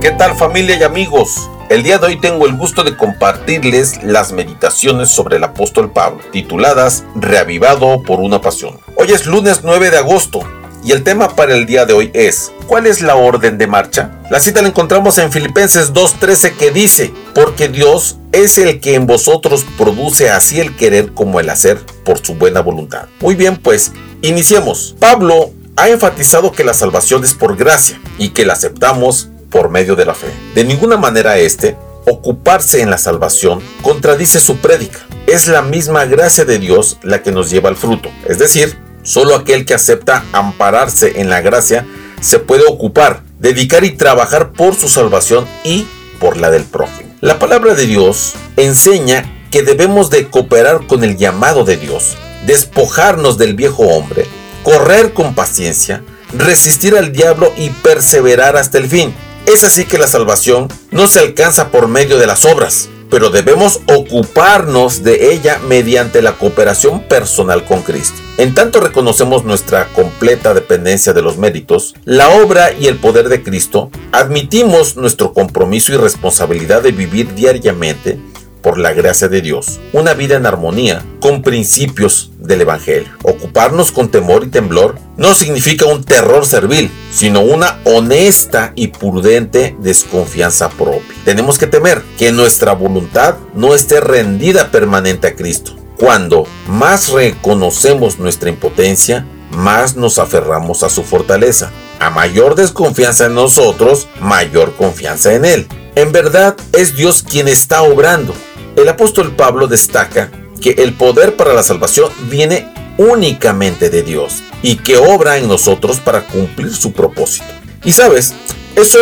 ¿Qué tal familia y amigos? El día de hoy tengo el gusto de compartirles las meditaciones sobre el apóstol Pablo, tituladas Reavivado por una pasión. Hoy es lunes 9 de agosto y el tema para el día de hoy es ¿Cuál es la orden de marcha? La cita la encontramos en Filipenses 2.13 que dice, porque Dios es el que en vosotros produce así el querer como el hacer por su buena voluntad. Muy bien, pues iniciemos. Pablo ha enfatizado que la salvación es por gracia y que la aceptamos por medio de la fe. De ninguna manera este, ocuparse en la salvación, contradice su prédica. Es la misma gracia de Dios la que nos lleva al fruto. Es decir, solo aquel que acepta ampararse en la gracia se puede ocupar, dedicar y trabajar por su salvación y por la del prójimo. La palabra de Dios enseña que debemos de cooperar con el llamado de Dios, despojarnos del viejo hombre, correr con paciencia, resistir al diablo y perseverar hasta el fin. Es así que la salvación no se alcanza por medio de las obras, pero debemos ocuparnos de ella mediante la cooperación personal con Cristo. En tanto reconocemos nuestra completa dependencia de los méritos, la obra y el poder de Cristo, admitimos nuestro compromiso y responsabilidad de vivir diariamente por la gracia de Dios, una vida en armonía con principios del Evangelio. Ocuparnos con temor y temblor no significa un terror servil, sino una honesta y prudente desconfianza propia. Tenemos que temer que nuestra voluntad no esté rendida permanente a Cristo. Cuando más reconocemos nuestra impotencia, más nos aferramos a su fortaleza. A mayor desconfianza en nosotros, mayor confianza en Él. En verdad es Dios quien está obrando el apóstol Pablo destaca que el poder para la salvación viene únicamente de Dios y que obra en nosotros para cumplir su propósito. Y sabes, eso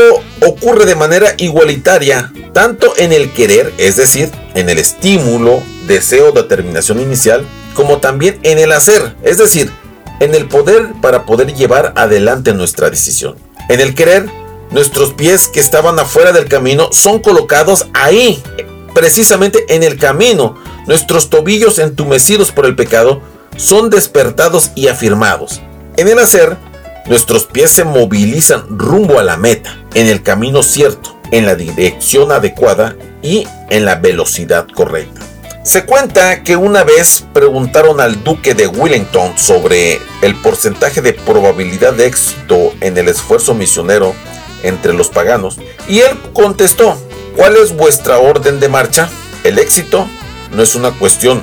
ocurre de manera igualitaria tanto en el querer, es decir, en el estímulo, deseo, determinación inicial, como también en el hacer, es decir, en el poder para poder llevar adelante nuestra decisión. En el querer, nuestros pies que estaban afuera del camino son colocados ahí, precisamente en el camino, nuestros tobillos entumecidos por el pecado son despertados y afirmados. En el hacer, nuestros pies se movilizan rumbo a la meta, en el camino cierto, en la dirección adecuada y en la velocidad correcta. Se cuenta que una vez preguntaron al duque de Wellington sobre el porcentaje de probabilidad de éxito en el esfuerzo misionero entre los paganos y él contestó, ¿Cuál es vuestra orden de marcha? El éxito no es una cuestión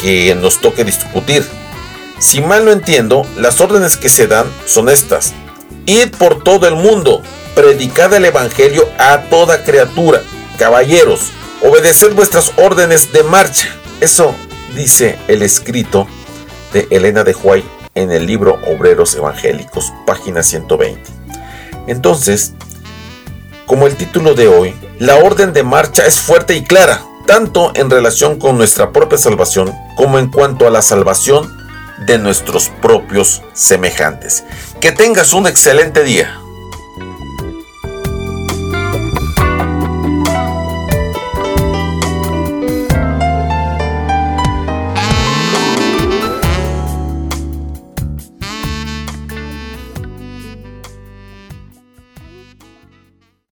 que nos toque discutir. Si mal no entiendo, las órdenes que se dan son estas. Id por todo el mundo, predicad el Evangelio a toda criatura. Caballeros, obedeced vuestras órdenes de marcha. Eso dice el escrito de Elena de Huay en el libro Obreros Evangélicos, página 120. Entonces, como el título de hoy, la orden de marcha es fuerte y clara, tanto en relación con nuestra propia salvación como en cuanto a la salvación de nuestros propios semejantes. Que tengas un excelente día.